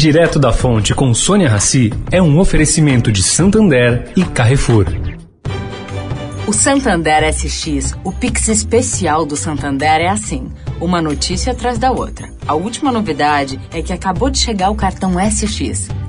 Direto da Fonte com Sônia Rassi é um oferecimento de Santander e Carrefour. O Santander SX, o Pix especial do Santander é assim, uma notícia atrás da outra. A última novidade é que acabou de chegar o cartão SX.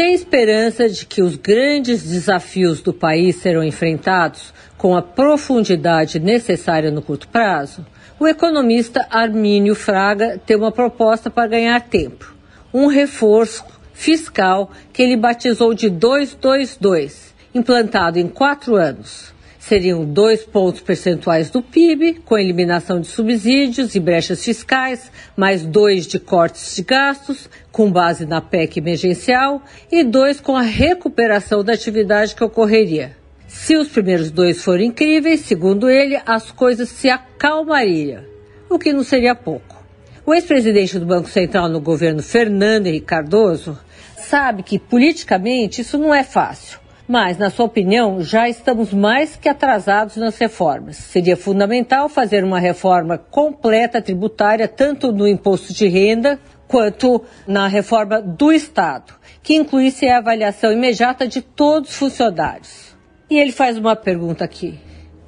Sem esperança de que os grandes desafios do país serão enfrentados com a profundidade necessária no curto prazo, o economista Armínio Fraga tem uma proposta para ganhar tempo: um reforço fiscal que ele batizou de 222, implantado em quatro anos. Seriam dois pontos percentuais do PIB, com eliminação de subsídios e brechas fiscais, mais dois de cortes de gastos, com base na PEC emergencial, e dois com a recuperação da atividade que ocorreria. Se os primeiros dois forem incríveis, segundo ele, as coisas se acalmariam, o que não seria pouco. O ex-presidente do Banco Central no governo Fernando Henrique Cardoso sabe que politicamente isso não é fácil. Mas, na sua opinião, já estamos mais que atrasados nas reformas. Seria fundamental fazer uma reforma completa tributária, tanto no imposto de renda quanto na reforma do Estado, que incluísse a avaliação imediata de todos os funcionários. E ele faz uma pergunta aqui: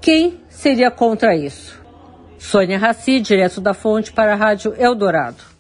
quem seria contra isso? Sônia Raci, direto da Fonte para a Rádio Eldorado.